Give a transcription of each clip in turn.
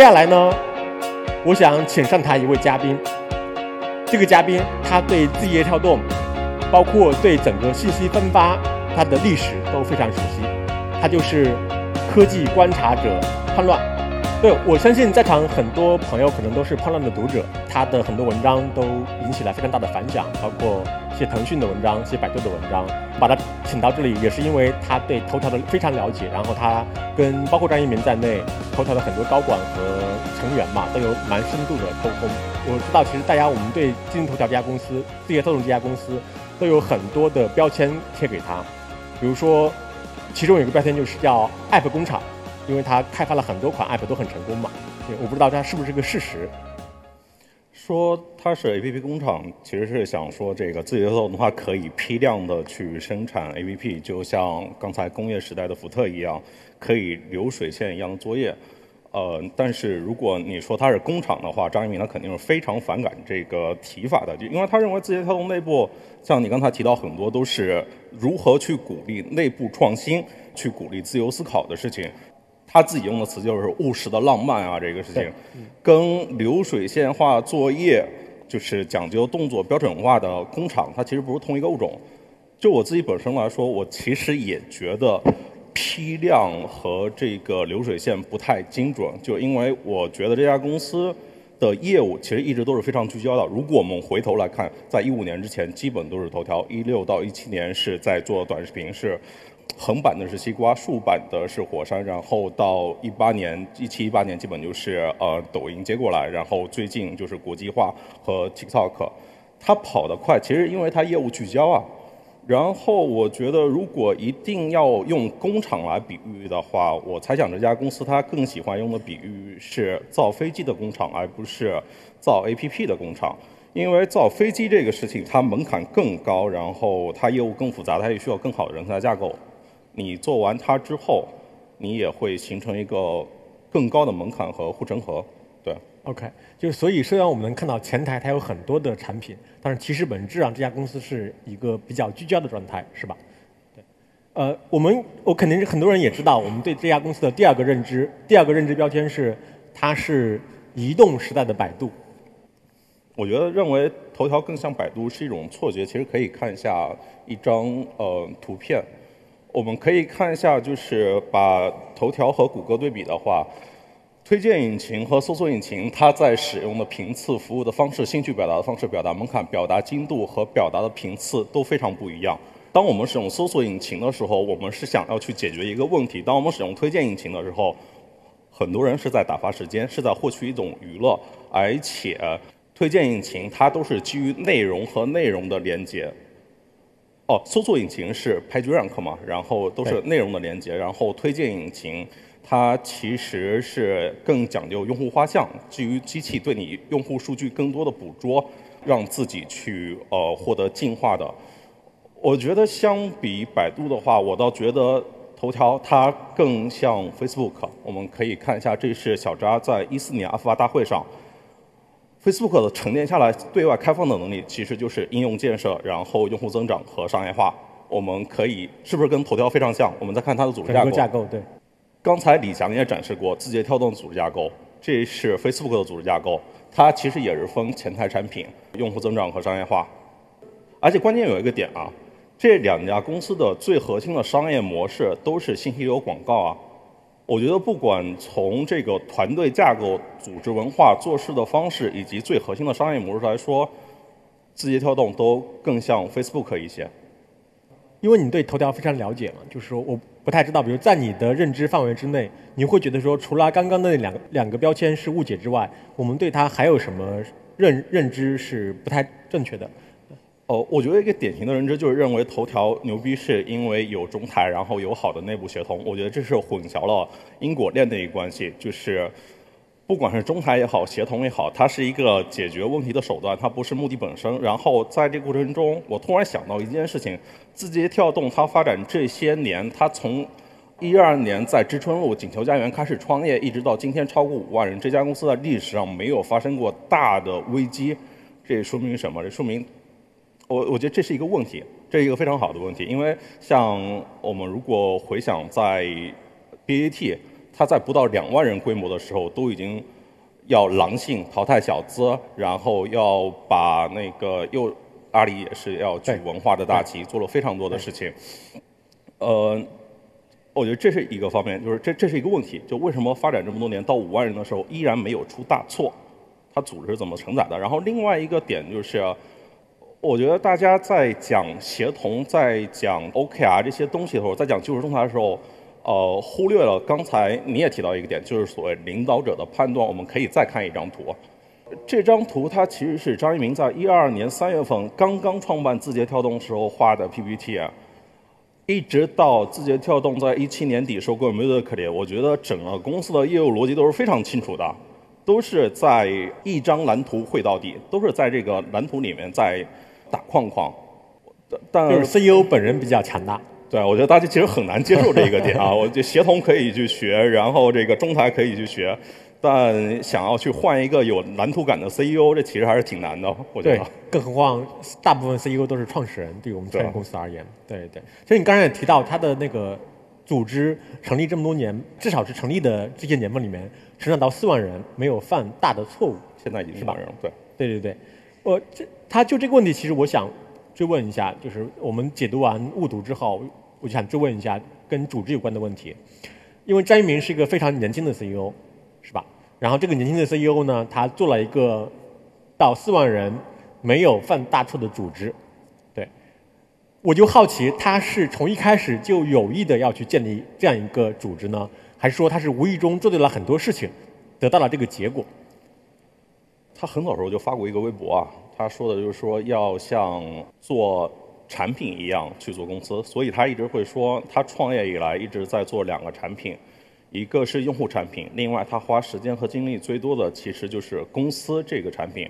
接下来呢，我想请上台一位嘉宾。这个嘉宾他对字节跳动，包括对整个信息分发它的历史都非常熟悉。他就是科技观察者叛乱。对我相信在场很多朋友可能都是叛乱的读者，他的很多文章都引起了非常大的反响，包括写腾讯的文章、写百度的文章。把他请到这里也是因为他对头条的非常了解，然后他跟包括张一鸣在内，头条的很多高管和成员嘛都有蛮深度的沟通。我知道其实大家我们对今日头条这家公司、字节跳动这家公司都有很多的标签贴给他，比如说其中有一个标签就是叫 App 工厂。因为他开发了很多款 App 都很成功嘛，我不知道它是不是个事实。说它是 APP 工厂，其实是想说这个字节跳动的话可以批量的去生产 APP，就像刚才工业时代的福特一样，可以流水线一样的作业。呃，但是如果你说它是工厂的话，张一鸣他肯定是非常反感这个提法的，因为他认为字节跳动内部，像你刚才提到很多都是如何去鼓励内部创新，去鼓励自由思考的事情。他自己用的词就是务实的浪漫啊，这个事情，跟流水线化作业就是讲究动作标准化的工厂，它其实不是同一个物种。就我自己本身来说，我其实也觉得批量和这个流水线不太精准，就因为我觉得这家公司的业务其实一直都是非常聚焦的。如果我们回头来看，在一五年之前，基本都是头条；一六到一七年是在做短视频，是。横版的是西瓜，竖版的是火山，然后到一八年、一七、一八年基本就是呃抖音接过来，然后最近就是国际化和 TikTok，它跑得快，其实因为它业务聚焦啊。然后我觉得如果一定要用工厂来比喻的话，我猜想这家公司它更喜欢用的比喻是造飞机的工厂，而不是造 APP 的工厂，因为造飞机这个事情它门槛更高，然后它业务更复杂，它也需要更好的人才架构。你做完它之后，你也会形成一个更高的门槛和护城河，对。OK，就是所以虽然我们能看到前台它有很多的产品，但是其实本质上这家公司是一个比较聚焦的状态，是吧？对。呃，我们我肯定是很多人也知道，我们对这家公司的第二个认知，第二个认知标签是它是移动时代的百度。我觉得认为头条更像百度是一种错觉，其实可以看一下一张呃图片。我们可以看一下，就是把头条和谷歌对比的话，推荐引擎和搜索引擎，它在使用的频次、服务的方式、兴趣表达的方式、表达门槛、表达精度和表达的频次都非常不一样。当我们使用搜索引擎的时候，我们是想要去解决一个问题；当我们使用推荐引擎的时候，很多人是在打发时间，是在获取一种娱乐，而且推荐引擎它都是基于内容和内容的连接。哦，搜索引擎是 PageRank 嘛，然后都是内容的连接，然后推荐引擎它其实是更讲究用户画像，基于机器对你用户数据更多的捕捉，让自己去呃获得进化的。我觉得相比百度的话，我倒觉得头条它更像 Facebook。我们可以看一下，这是小扎在一四年阿法大会上。Facebook 的沉淀下来对外开放的能力，其实就是应用建设，然后用户增长和商业化。我们可以是不是跟头条非常像？我们再看它的组织架构。架构对。刚才李翔也展示过字节跳动的组织架构，这是 Facebook 的组织架构，它其实也是分前台产品、用户增长和商业化。而且关键有一个点啊，这两家公司的最核心的商业模式都是信息流广告啊。我觉得不管从这个团队架构、组织文化、做事的方式，以及最核心的商业模式来说，字节跳动都更像 Facebook 一些。因为你对头条非常了解嘛，就是说我不太知道，比如在你的认知范围之内，你会觉得说，除了刚刚的那两个两个标签是误解之外，我们对它还有什么认认知是不太正确的？哦，我觉得一个典型的认知就是认为头条牛逼是因为有中台，然后有好的内部协同。我觉得这是混淆了因果链的一个关系。就是不管是中台也好，协同也好，它是一个解决问题的手段，它不是目的本身。然后在这个过程中，我突然想到一件事情：字节跳动它发展这些年，它从一二年在知春路锦球家园开始创业，一直到今天超过五万人，这家公司在历史上没有发生过大的危机。这说明什么？这说明。我我觉得这是一个问题，这是一个非常好的问题，因为像我们如果回想在 BAT，它在不到两万人规模的时候，都已经要狼性淘汰小资，然后要把那个又阿里也是要举文化的大旗，做了非常多的事情。呃，我觉得这是一个方面，就是这这是一个问题，就为什么发展这么多年到五万人的时候依然没有出大错？它组织是怎么承载的？然后另外一个点就是，我觉得大家在讲协同、在讲 OKR 这些东西的时候，在讲技术仲裁的时候，呃，忽略了刚才你也提到一个点，就是所谓领导者的判断。我们可以再看一张图，这张图它其实是张一鸣在一二年三月份刚刚创办字节跳动时候画的 PPT 啊。一直到字节跳动在一七年底收购 Musically，我觉得整个公司的业务逻辑都是非常清楚的，都是在一张蓝图绘到底，都是在这个蓝图里面在打框框。但就是 CEO 本人比较强大。对，我觉得大家其实很难接受这一个点啊。我就协同可以去学，然后这个中台可以去学。但想要去换一个有蓝图感的 CEO，这其实还是挺难的，我觉得。更何况大部分 CEO 都是创始人，对于我们创业公司而言，对对。所以你刚才也提到，他的那个组织成立这么多年，至少是成立的这些年份里面，成长到四万人，没有犯大的错误。现在已经是万人了，对。对对对，我这他就这个问题，其实我想追问一下，就是我们解读完误读之后，我就想追问一下跟组织有关的问题，因为张一鸣是一个非常年轻的 CEO。是吧？然后这个年轻的 CEO 呢，他做了一个到四万人没有犯大错的组织，对，我就好奇他是从一开始就有意的要去建立这样一个组织呢，还是说他是无意中做对了很多事情，得到了这个结果？他很早时候就发过一个微博啊，他说的就是说要像做产品一样去做公司，所以他一直会说他创业以来一直在做两个产品。一个是用户产品，另外他花时间和精力最多的其实就是公司这个产品。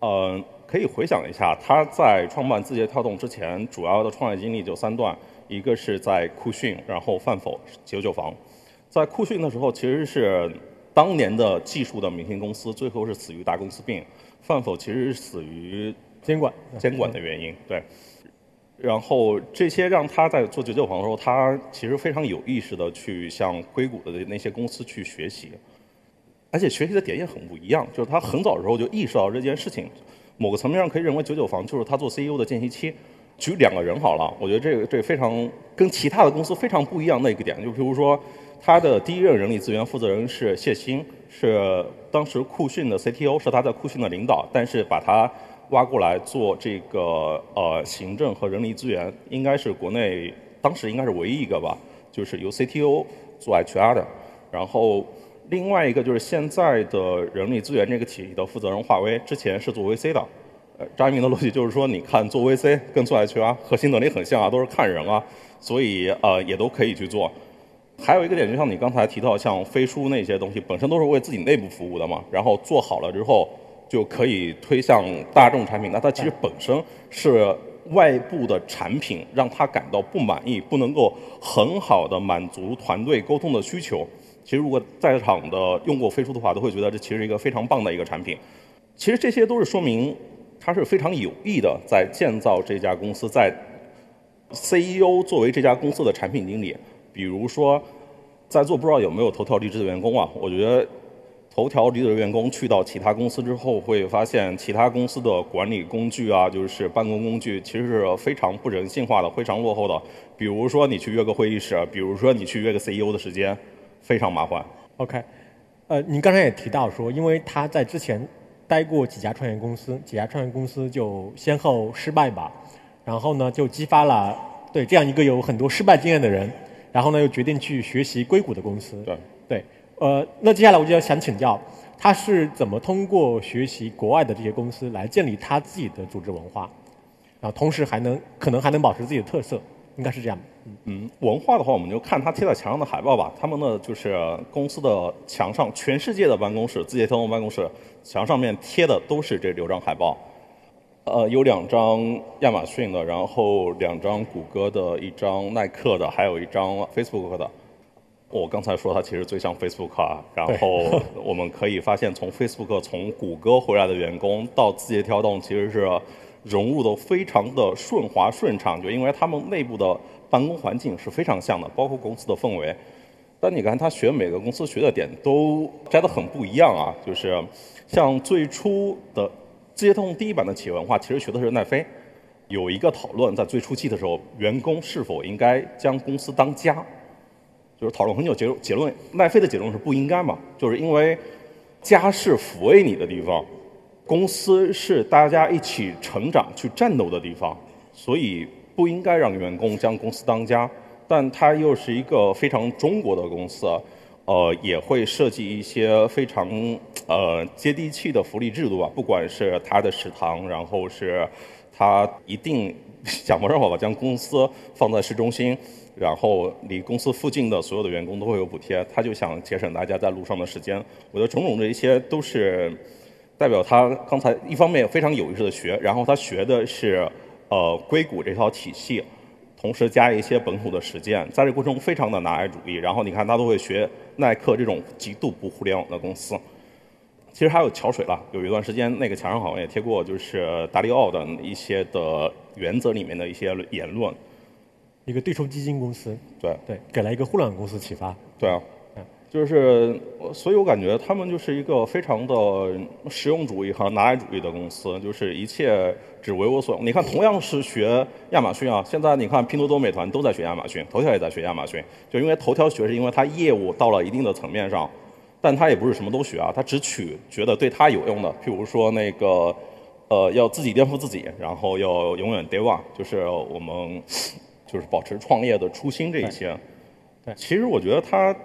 嗯，可以回想一下，他在创办字节跳动之前，主要的创业经历就三段：一个是在酷讯，然后饭否、九九房。在酷讯的时候，其实是当年的技术的明星公司，最后是死于大公司病；范否其实是死于监管监管的原因。对。然后这些让他在做九九房的时候，他其实非常有意识的去向硅谷的那些公司去学习，而且学习的点也很不一样。就是他很早的时候就意识到这件事情，某个层面上可以认为九九房就是他做 CEO 的间隙期。举两个人好了，我觉得这个这非常跟其他的公司非常不一样的一个点，就比如说他的第一任人力资源负责人是谢鑫，是当时酷讯的 CTO，是他在酷讯的领导，但是把他。挖过来做这个呃行政和人力资源，应该是国内当时应该是唯一一个吧，就是由 CTO 做 HR 的。然后另外一个就是现在的人力资源这个体系的负责人华为，之前是做 VC 的。呃，张一鸣的逻辑就是说，你看做 VC 跟做 HR 核心能力很像啊，都是看人啊，所以呃也都可以去做。还有一个点，就像你刚才提到，像飞书那些东西，本身都是为自己内部服务的嘛，然后做好了之后。就可以推向大众产品，那它其实本身是外部的产品，让他感到不满意，不能够很好的满足团队沟通的需求。其实如果在场的用过飞书的话，都会觉得这其实是一个非常棒的一个产品。其实这些都是说明他是非常有意的在建造这家公司，在 CEO 作为这家公司的产品经理，比如说在座不知道有没有头条离职的员工啊？我觉得。头条离职的员工去到其他公司之后，会发现其他公司的管理工具啊，就是办公工具，其实是非常不人性化的，非常落后的。比如说你去约个会议室，比如说你去约个 CEO 的时间，非常麻烦。OK，呃，您刚才也提到说，因为他在之前待过几家创业公司，几家创业公司就先后失败吧，然后呢就激发了对这样一个有很多失败经验的人，然后呢又决定去学习硅谷的公司。对对。呃，那接下来我就要想请教，他是怎么通过学习国外的这些公司来建立他自己的组织文化，然后同时还能可能还能保持自己的特色，应该是这样。嗯，文化的话，我们就看他贴在墙上的海报吧。他们呢，就是公司的墙上，全世界的办公室，字节跳动办公室墙上面贴的都是这六张海报。呃，有两张亚马逊的，然后两张谷歌的，一张耐克的，还有一张 Facebook 的。我刚才说它其实最像 Facebook 啊，然后我们可以发现，从 Facebook 从谷歌回来的员工到字节跳动，其实是融入的非常的顺滑顺畅，就因为他们内部的办公环境是非常像的，包括公司的氛围。但你看他学每个公司学的点都摘得很不一样啊，就是像最初的字节跳动第一版的企业文化，其实学的是奈飞。有一个讨论，在最初期的时候，员工是否应该将公司当家，就是讨论很久，结结论，奈飞的结论是不应该嘛，就是因为家是抚慰你的地方，公司是大家一起成长、去战斗的地方，所以不应该让员工将公司当家。但它又是一个非常中国的公司，呃，也会设计一些非常呃接地气的福利制度啊，不管是他的食堂，然后是。他一定 想方设法将公司放在市中心，然后离公司附近的所有的员工都会有补贴。他就想节省大家在路上的时间。我觉得种种这一些都是代表他刚才一方面非常有意识的学，然后他学的是呃硅谷这套体系，同时加一些本土的实践，在这过程中非常的拿来主义。然后你看他都会学耐克这种极度不互联网的公司。其实还有桥水了，有一段时间那个墙上好像也贴过，就是达利奥的一些的原则里面的一些言论。一个对冲基金公司，对对，给了一个互联网公司启发。对啊，就是，所以我感觉他们就是一个非常的实用主义和拿来主义的公司，就是一切只为我所用。你看，同样是学亚马逊啊，现在你看拼多多、美团都在学亚马逊，头条也在学亚马逊，就因为头条学是因为它业务到了一定的层面上。但它也不是什么都学啊，它只取觉得对它有用的，譬如说那个，呃，要自己颠覆自己，然后要永远 day one，就是我们就是保持创业的初心这一些。对，其实我觉得它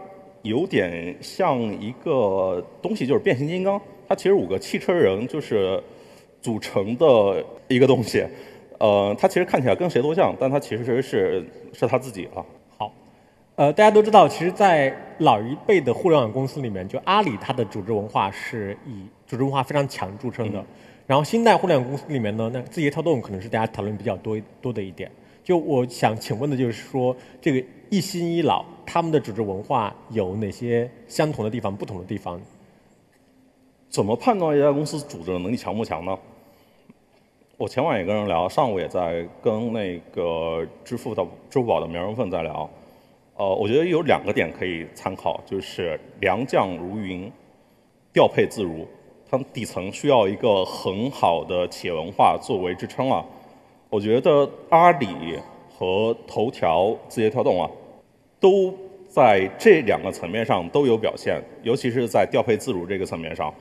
有点像一个东西，就是变形金刚。它其实五个汽车人就是组成的一个东西。呃，它其实看起来跟谁都像，但它其实是是他自己啊。好呃，大家都知道，其实，在老一辈的互联网公司里面，就阿里它的组织文化是以组织文化非常强著称的。然后新代互联网公司里面呢，那字节跳动可能是大家讨论比较多多的一点。就我想请问的就是说，这个一新一老他们的组织文化有哪些相同的地方、不同的地方？怎么判断一家公司组织能力强不强呢？我前晚也跟人聊，上午也在跟那个支付的支付宝的苗人凤在聊。呃，我觉得有两个点可以参考，就是良将如云，调配自如。它底层需要一个很好的企业文化作为支撑啊。我觉得阿里和头条、字节跳动啊，都在这两个层面上都有表现，尤其是在调配自如这个层面上，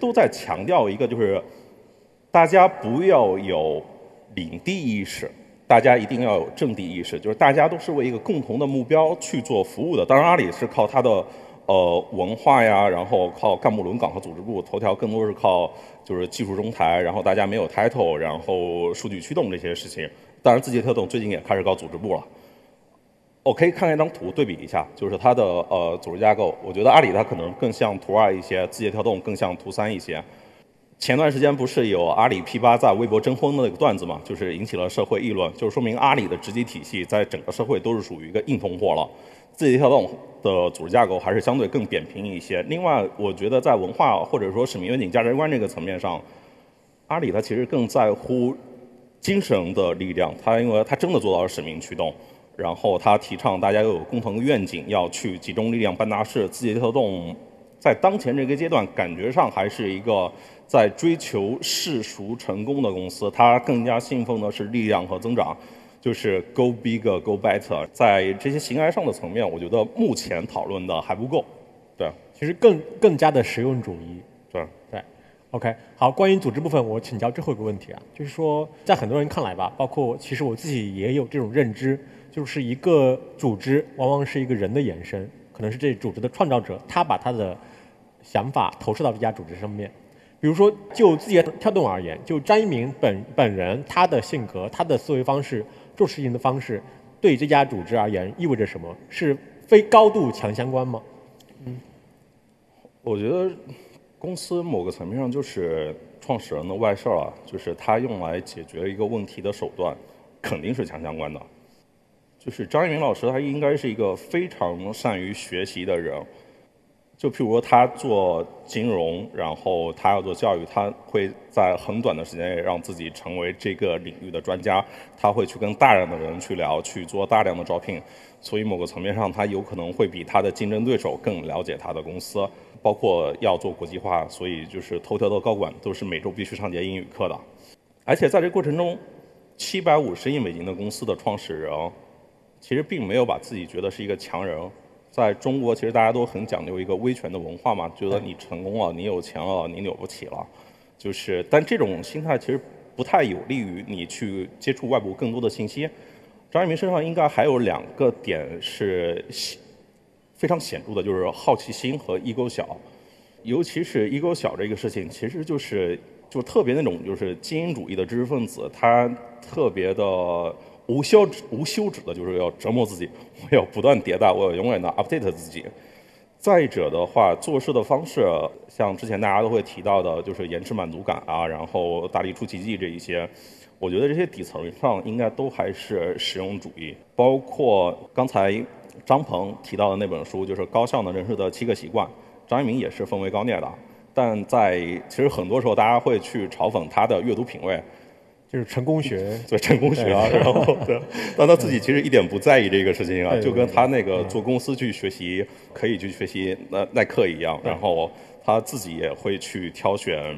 都在强调一个就是大家不要有领地意识。大家一定要有阵地意识，就是大家都是为一个共同的目标去做服务的。当然，阿里是靠它的呃文化呀，然后靠干部轮岗和组织部；头条更多是靠就是技术中台，然后大家没有 title，然后数据驱动这些事情。当然，字节跳动最近也开始搞组织部了。我可以看一张图对比一下，就是它的呃组织架构。我觉得阿里它可能更像图二一些，字节跳动更像图三一些。前段时间不是有阿里 P 八在微博征婚的那个段子嘛，就是引起了社会议论，就是说明阿里的职级体系在整个社会都是属于一个硬通货了。字节跳动的组织架构还是相对更扁平一些。另外，我觉得在文化或者说使命愿景价值观这个层面上，阿里它其实更在乎精神的力量。它因为它真的做到了使命驱动，然后它提倡大家要有共同的愿景，要去集中力量办大事。字节跳动在当前这个阶段，感觉上还是一个。在追求世俗成功的公司，它更加信奉的是力量和增长，就是 go bigger, go better。在这些形而上的层面，我觉得目前讨论的还不够。对，其实更更加的实用主义。对对，OK，好，关于组织部分，我请教最后一个问题啊，就是说，在很多人看来吧，包括其实我自己也有这种认知，就是一个组织往往是一个人的延伸，可能是这组织的创造者，他把他的想法投射到这家组织上面。比如说，就字节跳动而言，就张一鸣本本人他的性格、他的思维方式、做事情的方式，对这家组织而言意味着什么？是非高度强相关吗？嗯，我觉得公司某个层面上就是创始人的外事儿啊，就是他用来解决一个问题的手段，肯定是强相关的。就是张一鸣老师，他应该是一个非常善于学习的人。就譬如说他做金融，然后他要做教育，他会在很短的时间内让自己成为这个领域的专家，他会去跟大量的人去聊，去做大量的招聘，所以某个层面上，他有可能会比他的竞争对手更了解他的公司，包括要做国际化，所以就是头条的高管都是每周必须上节英语课的，而且在这过程中，七百五十亿美金的公司的创始人。其实并没有把自己觉得是一个强人，在中国，其实大家都很讲究一个威权的文化嘛，觉得你成功了，你有钱了，你了不起了，就是，但这种心态其实不太有利于你去接触外部更多的信息。张一鸣身上应该还有两个点是非常显著的，就是好奇心和 ego 小，尤其是 ego 小这个事情，其实就是就特别那种就是精英主义的知识分子，他特别的。无休止、无休止的，就是要折磨自己，我要不断迭代，我要永远的 update 自己。再者的话，做事的方式，像之前大家都会提到的，就是延迟满足感啊，然后大力出奇迹这一些，我觉得这些底层上应该都还是实用主义。包括刚才张鹏提到的那本书，就是《高效能人士的七个习惯》，张一鸣也是分为高念的，但在其实很多时候，大家会去嘲讽他的阅读品味。就是成功学，对。成功学啊，然后对，但他自己其实一点不在意这个事情啊，就跟他那个做公司去学习，可以去学习那耐克一样，然后他自己也会去挑选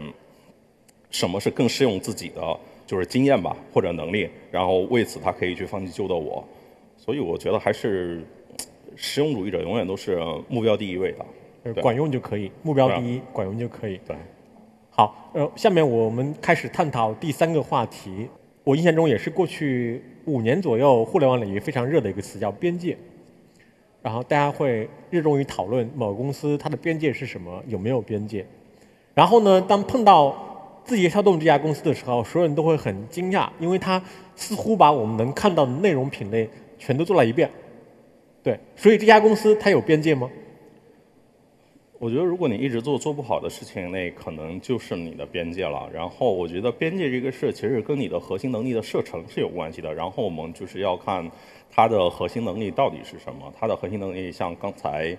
什么是更适用自己的，就是经验吧或者能力，然后为此他可以去放弃旧的我，所以我觉得还是实用主义者永远都是目标第一位的，管用就可以，目标第一，管用就可以，对。好，呃，下面我们开始探讨第三个话题。我印象中也是过去五年左右，互联网领域非常热的一个词叫边界。然后大家会热衷于讨论某公司它的边界是什么，有没有边界。然后呢，当碰到字节跳动这家公司的时候，所有人都会很惊讶，因为它似乎把我们能看到的内容品类全都做了一遍。对，所以这家公司它有边界吗？我觉得，如果你一直做做不好的事情，那可能就是你的边界了。然后，我觉得边界这个事其实跟你的核心能力的射程是有关系的。然后，我们就是要看它的核心能力到底是什么。它的核心能力，像刚才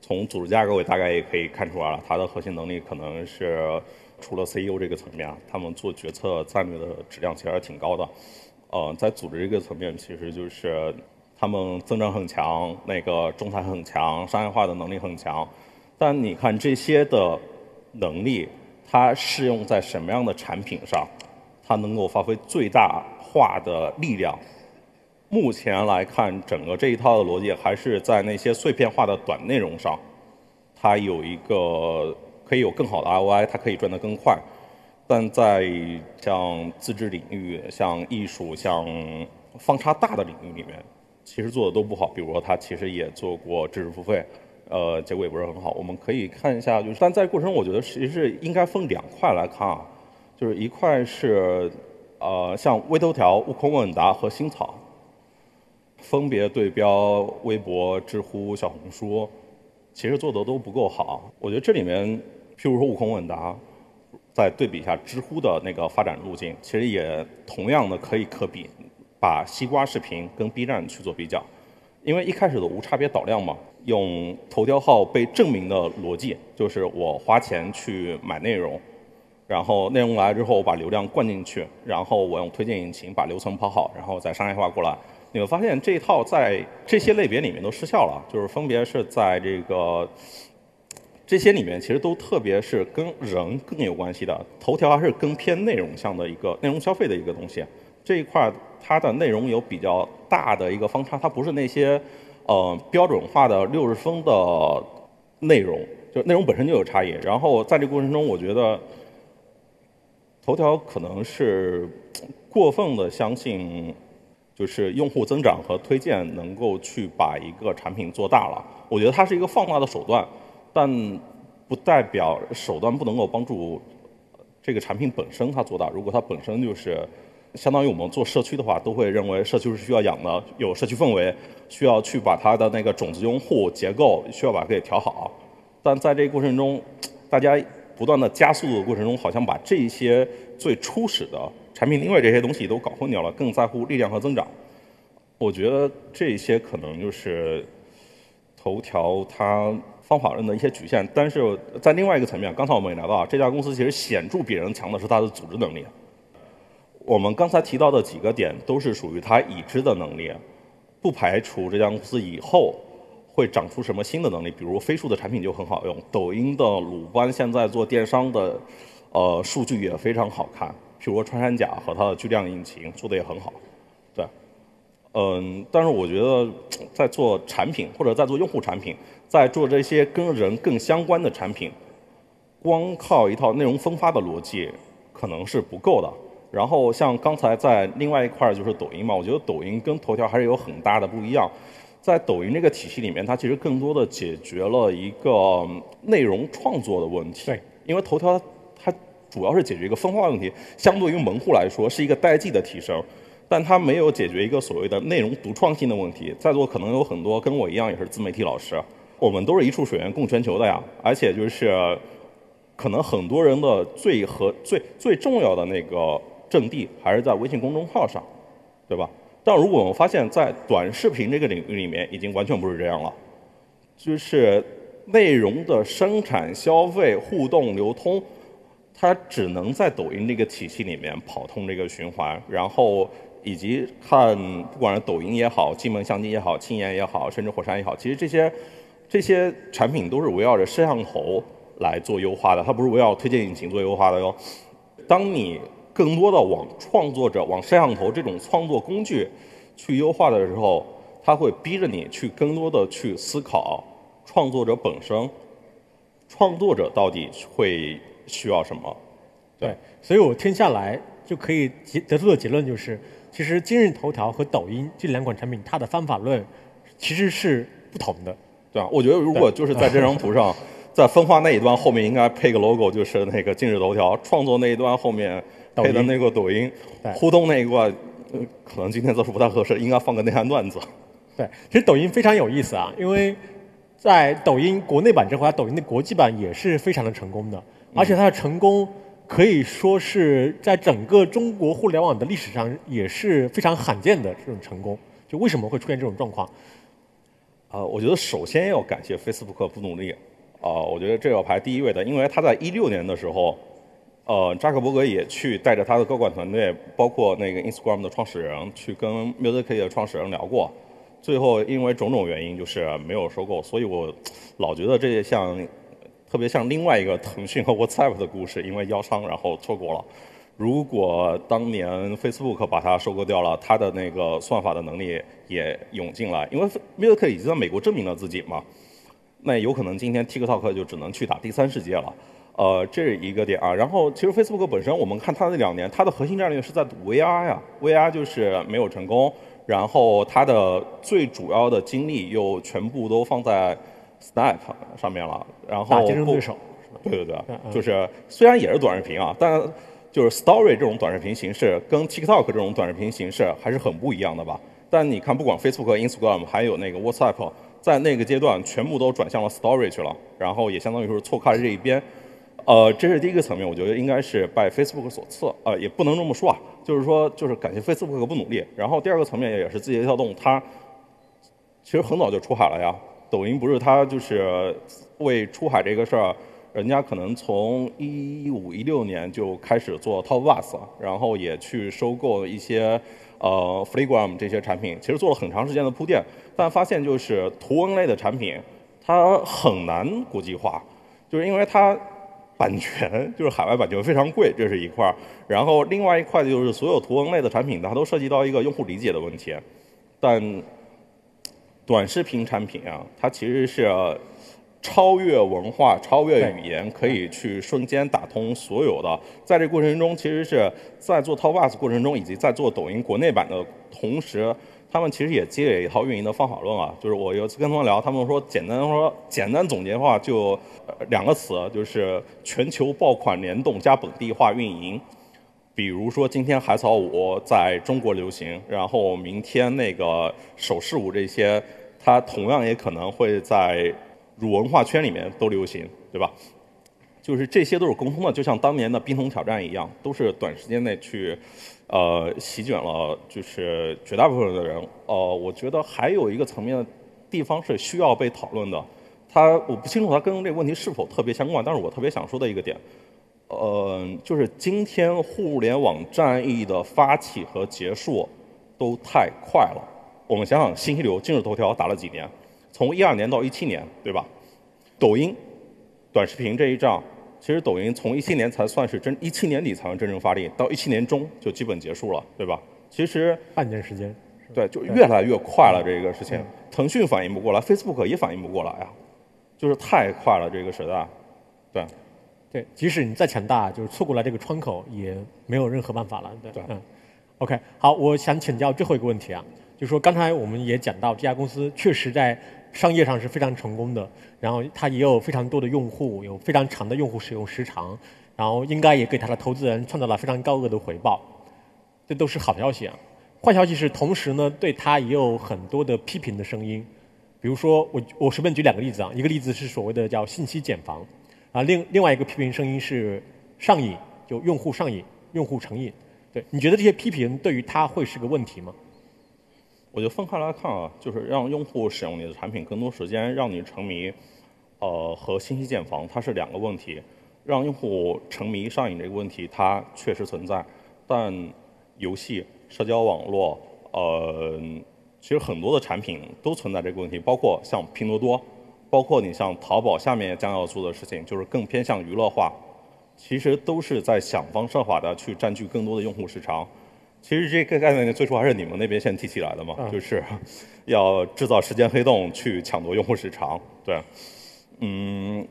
从组织架构也大概也可以看出来了，它的核心能力可能是除了 CEO 这个层面，他们做决策战略的质量其实还挺高的。呃，在组织这个层面，其实就是他们增长很强，那个中台很强，商业化的能力很强。但你看这些的能力，它适用在什么样的产品上，它能够发挥最大化的力量？目前来看，整个这一套的逻辑还是在那些碎片化的短内容上，它有一个可以有更好的 ROI，它可以赚得更快。但在像自制领域、像艺术、像方差大的领域里面，其实做的都不好。比如说，他其实也做过知识付费。呃，结果也不是很好。我们可以看一下，就是但在过程中，我觉得其实是应该分两块来看啊，就是一块是呃，像微头条、悟空问答和新草，分别对标微博、知乎、小红书，其实做的都不够好。我觉得这里面，譬如说悟空问答，再对比一下知乎的那个发展路径，其实也同样的可以可比，把西瓜视频跟 B 站去做比较。因为一开始的无差别导量嘛，用头条号被证明的逻辑，就是我花钱去买内容，然后内容来之后我把流量灌进去，然后我用推荐引擎把流程跑好，然后再商业化过来。你会发现这一套在这些类别里面都失效了，就是分别是在这个这些里面，其实都特别是跟人更有关系的。头条还是更偏内容向的一个内容消费的一个东西，这一块它的内容有比较。大的一个方差，它不是那些呃标准化的六十分的内容，就内容本身就有差异。然后在这过程中，我觉得头条可能是过分的相信，就是用户增长和推荐能够去把一个产品做大了。我觉得它是一个放大的手段，但不代表手段不能够帮助这个产品本身它做大。如果它本身就是。相当于我们做社区的话，都会认为社区是需要养的，有社区氛围，需要去把它的那个种子用户结构需要把它给调好。但在这个过程中，大家不断的加速的过程中，好像把这些最初始的产品定位这些东西都搞混掉了，更在乎力量和增长。我觉得这些可能就是头条它方法论的一些局限。但是在另外一个层面，刚才我们也聊到，这家公司其实显著比人强的是它的组织能力。我们刚才提到的几个点都是属于它已知的能力，不排除这家公司以后会长出什么新的能力，比如飞书的产品就很好用，抖音的鲁班现在做电商的，呃，数据也非常好看，譬如说穿山甲和它的巨量引擎做的也很好，对，嗯，但是我觉得在做产品或者在做用户产品，在做这些跟人更相关的产品，光靠一套内容分发的逻辑可能是不够的。然后像刚才在另外一块儿就是抖音嘛，我觉得抖音跟头条还是有很大的不一样。在抖音这个体系里面，它其实更多的解决了一个内容创作的问题。对，因为头条它主要是解决一个分化问题，相对于门户来说是一个代际的提升，但它没有解决一个所谓的内容独创性的问题。在座可能有很多跟我一样也是自媒体老师，我们都是一处水源共全球的呀，而且就是可能很多人的最和最最重要的那个。阵地还是在微信公众号上，对吧？但如果我们发现，在短视频这个领域里面，已经完全不是这样了，就是内容的生产、消费、互动、流通，它只能在抖音这个体系里面跑通这个循环，然后以及看，不管是抖音也好、金门相机也好、青岩也好，甚至火山也好，其实这些这些产品都是围绕着摄像头来做优化的，它不是围绕推荐引擎做优化的哟。当你更多的往创作者、往摄像头这种创作工具去优化的时候，它会逼着你去更多的去思考创作者本身，创作者到底会需要什么？对，所以我听下来就可以结得出的结论就是，其实今日头条和抖音这两款产品，它的方法论其实是不同的，对啊？我觉得如果就是在这张图上，在分化那一端后面应该配个 logo，就是那个今日头条；创作那一端后面。配的那个抖音互动那一块，可能今天做出不太合适，应该放个内涵段子。对，其实抖音非常有意思啊，因为在抖音国内版之后，它抖音的国际版也是非常的成功的，而且它的成功可以说是在整个中国互联网的历史上也是非常罕见的这种成功。就为什么会出现这种状况？啊，我觉得首先要感谢 Facebook 不努力啊，我觉得这要排第一位的，因为他在一六年的时候。呃，扎克伯格也去带着他的高管团队，包括那个 Instagram 的创始人，去跟 Music 的创始人聊过。最后因为种种原因，就是没有收购。所以我老觉得这些像，特别像另外一个腾讯和 WhatsApp 的故事，因为腰伤然后错过了。如果当年 Facebook 把它收购掉了，它的那个算法的能力也涌进来，因为 Music 已经在美国证明了自己嘛，那有可能今天 TikTok 就只能去打第三世界了。呃，这是一个点啊。然后，其实 Facebook 本身，我们看它那两年，它的核心战略是在赌 VR 呀，VR 就是没有成功。然后，它的最主要的精力又全部都放在 Snap 上面了。然后，竞争对手。对对对，就是虽然也是短视频啊，但就是 Story 这种短视频形式跟 TikTok 这种短视频形式还是很不一样的吧。但你看，不管 Facebook、Instagram 还有那个 WhatsApp，在那个阶段全部都转向了 Story 去了，然后也相当于是错开了这一边。呃，这是第一个层面，我觉得应该是拜 Facebook 所赐，呃，也不能这么说啊，就是说，就是感谢 Facebook 不努力。然后第二个层面也是字节跳动，它其实很早就出海了呀。抖音不是它就是为出海这个事儿，人家可能从一五一六年就开始做 Top Bus，然后也去收购一些呃 f l e g r a m 这些产品，其实做了很长时间的铺垫，但发现就是图文类的产品它很难国际化，就是因为它。版权就是海外版权非常贵，这是一块儿。然后另外一块就是所有图文类的产品，它都涉及到一个用户理解的问题。但短视频产品啊，它其实是超越文化、超越语言，可以去瞬间打通所有的。在这过程中，其实是在做 Top Bus 过程中，以及在做抖音国内版的同时。他们其实也积累一套运营的方法论啊，就是我有次跟他们聊，他们说简单说简单总结的话就两个词，就是全球爆款联动加本地化运营。比如说今天海草舞在中国流行，然后明天那个手势舞这些，它同样也可能会在乳文化圈里面都流行，对吧？就是这些都是共通的，就像当年的冰桶挑战一样，都是短时间内去。呃，席卷了就是绝大部分的人。呃，我觉得还有一个层面的地方是需要被讨论的，它我不清楚它跟这个问题是否特别相关，但是我特别想说的一个点，呃，就是今天互联网战役的发起和结束都太快了。我们想想，信息流、今日头条打了几年？从一二年到一七年，对吧？抖音、短视频这一仗，其实抖音从一七年才算是真，一七年底才能真正发力，到一七年中就基本结束了，对吧？其实半年时间，对，就越来越快了这个事情。腾讯反应不过来，Facebook 也反应不过来啊，就是太快了这个时代，对。对，即使你再强大，就是错过了这个窗口，也没有任何办法了，对。嗯。OK，好，我想请教最后一个问题啊，就是说刚才我们也讲到这家公司确实在商业上是非常成功的，然后它也有非常多的用户，有非常长的用户使用时长，然后应该也给它的投资人创造了非常高额的回报，这都是好消息啊。坏消息是，同时呢，对它也有很多的批评的声音，比如说我我随便举两个例子啊，一个例子是所谓的叫信息茧房。啊，另另外一个批评声音是上瘾，就用户上瘾、用户成瘾。对，你觉得这些批评对于他会是个问题吗？我就分开来看啊，就是让用户使用你的产品更多时间，让你沉迷，呃，和信息茧房它是两个问题。让用户沉迷上瘾这个问题，它确实存在，但游戏、社交网络，呃，其实很多的产品都存在这个问题，包括像拼多多。包括你像淘宝下面将要做的事情，就是更偏向娱乐化，其实都是在想方设法的去占据更多的用户时长。其实这个概念最初还是你们那边先提起来的嘛，就是要制造时间黑洞去抢夺用户时长。对，嗯，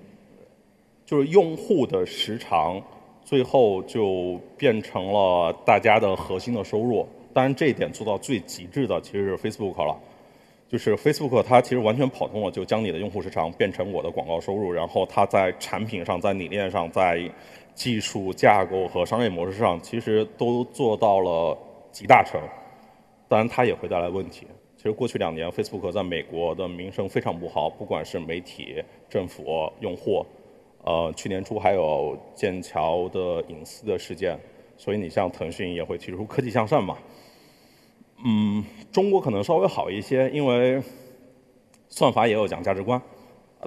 就是用户的时长最后就变成了大家的核心的收入。当然这一点做到最极致的其实是 Facebook 了。就是 Facebook，它其实完全跑通了，就将你的用户时长变成我的广告收入，然后它在产品上、在理念上、在技术架构和商业模式上，其实都做到了集大成。当然，它也会带来问题。其实过去两年，Facebook 在美国的名声非常不好，不管是媒体、政府、用户，呃，去年初还有剑桥的隐私的事件，所以你像腾讯也会提出科技向善嘛。嗯，中国可能稍微好一些，因为算法也有讲价值观，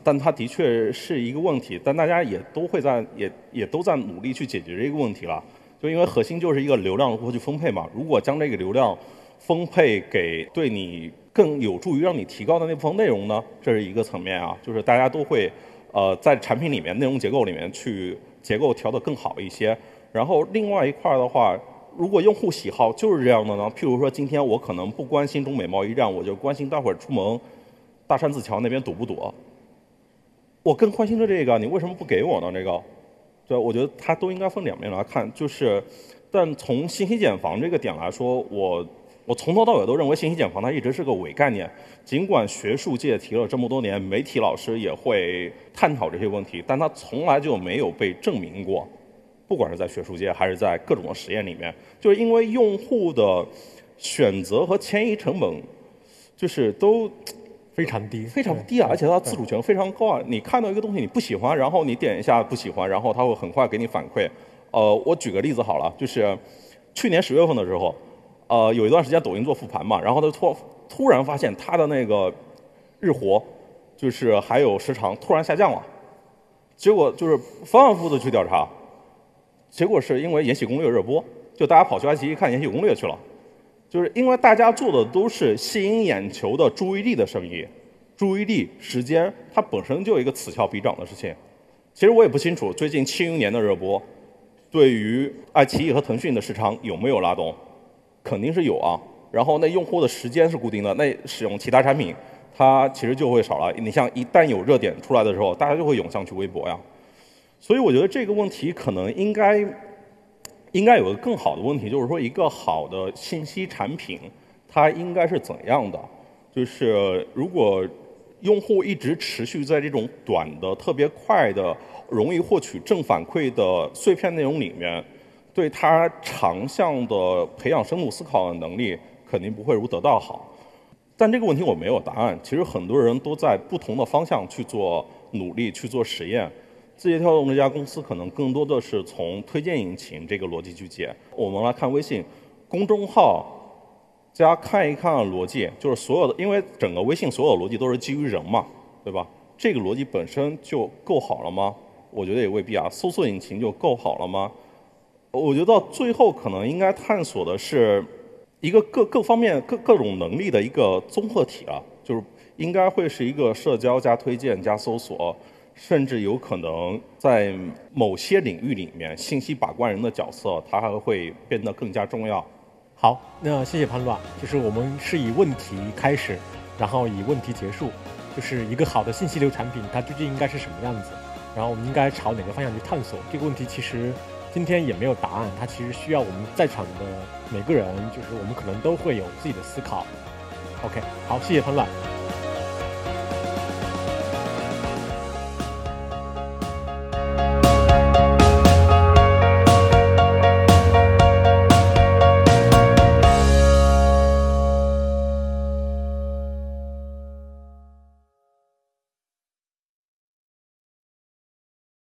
但它的确是一个问题。但大家也都会在也也都在努力去解决这个问题了。就因为核心就是一个流量如何去分配嘛。如果将这个流量分配给对你更有助于让你提高的那部分内容呢，这是一个层面啊。就是大家都会呃在产品里面内容结构里面去结构调得更好一些。然后另外一块的话。如果用户喜好就是这样的呢？譬如说，今天我可能不关心中美贸易战，我就关心待会儿出门大山子桥那边堵不堵。我更关心的这个，你为什么不给我呢？这个，对，我觉得它都应该分两面来看。就是，但从信息茧房这个点来说，我我从头到尾都认为信息茧房它一直是个伪概念。尽管学术界提了这么多年，媒体老师也会探讨这些问题，但它从来就没有被证明过。不管是在学术界还是在各种的实验里面，就是因为用户的选择和迁移成本，就是都非常低，非常低啊！而且它自主权非常高啊！你看到一个东西你不喜欢，然后你点一下不喜欢，然后它会很快给你反馈。呃，我举个例子好了，就是去年十月份的时候，呃，有一段时间抖音做复盘嘛，然后他突突然发现它的那个日活，就是还有时长突然下降了，结果就是反反复复的去调查。结果是因为《延禧攻略》热播，就大家跑去爱奇艺看《延禧攻略》去了，就是因为大家做的都是吸引眼球的注意力的生意，注意力时间它本身就有一个此消彼长的事情。其实我也不清楚最近《庆余年》的热播，对于爱奇艺和腾讯的市场有没有拉动，肯定是有啊。然后那用户的时间是固定的，那使用其他产品，它其实就会少了。你像一旦有热点出来的时候，大家就会涌向去微博呀。所以我觉得这个问题可能应该应该有个更好的问题，就是说一个好的信息产品它应该是怎样的？就是如果用户一直持续在这种短的、特别快的、容易获取正反馈的碎片内容里面，对他长项的培养深度思考的能力肯定不会如得到好。但这个问题我没有答案。其实很多人都在不同的方向去做努力、去做实验。字节跳动这家公司可能更多的是从推荐引擎这个逻辑去解。我们来看微信公众号加看一看逻辑，就是所有的，因为整个微信所有逻辑都是基于人嘛，对吧？这个逻辑本身就够好了吗？我觉得也未必啊。搜索引擎就够好了吗？我觉得到最后可能应该探索的是一个各各方面各各种能力的一个综合体啊，就是应该会是一个社交加推荐加搜索，甚至有可能在某些领域里面，信息把关人的角色它还会变得更加重要。好，那谢谢潘乱，就是我们是以问题开始，然后以问题结束，就是一个好的信息流产品它究竟应该是什么样子，然后我们应该朝哪个方向去探索这个问题，其实。今天也没有答案，它其实需要我们在场的每个人，就是我们可能都会有自己的思考。OK，好，谢谢潘乱。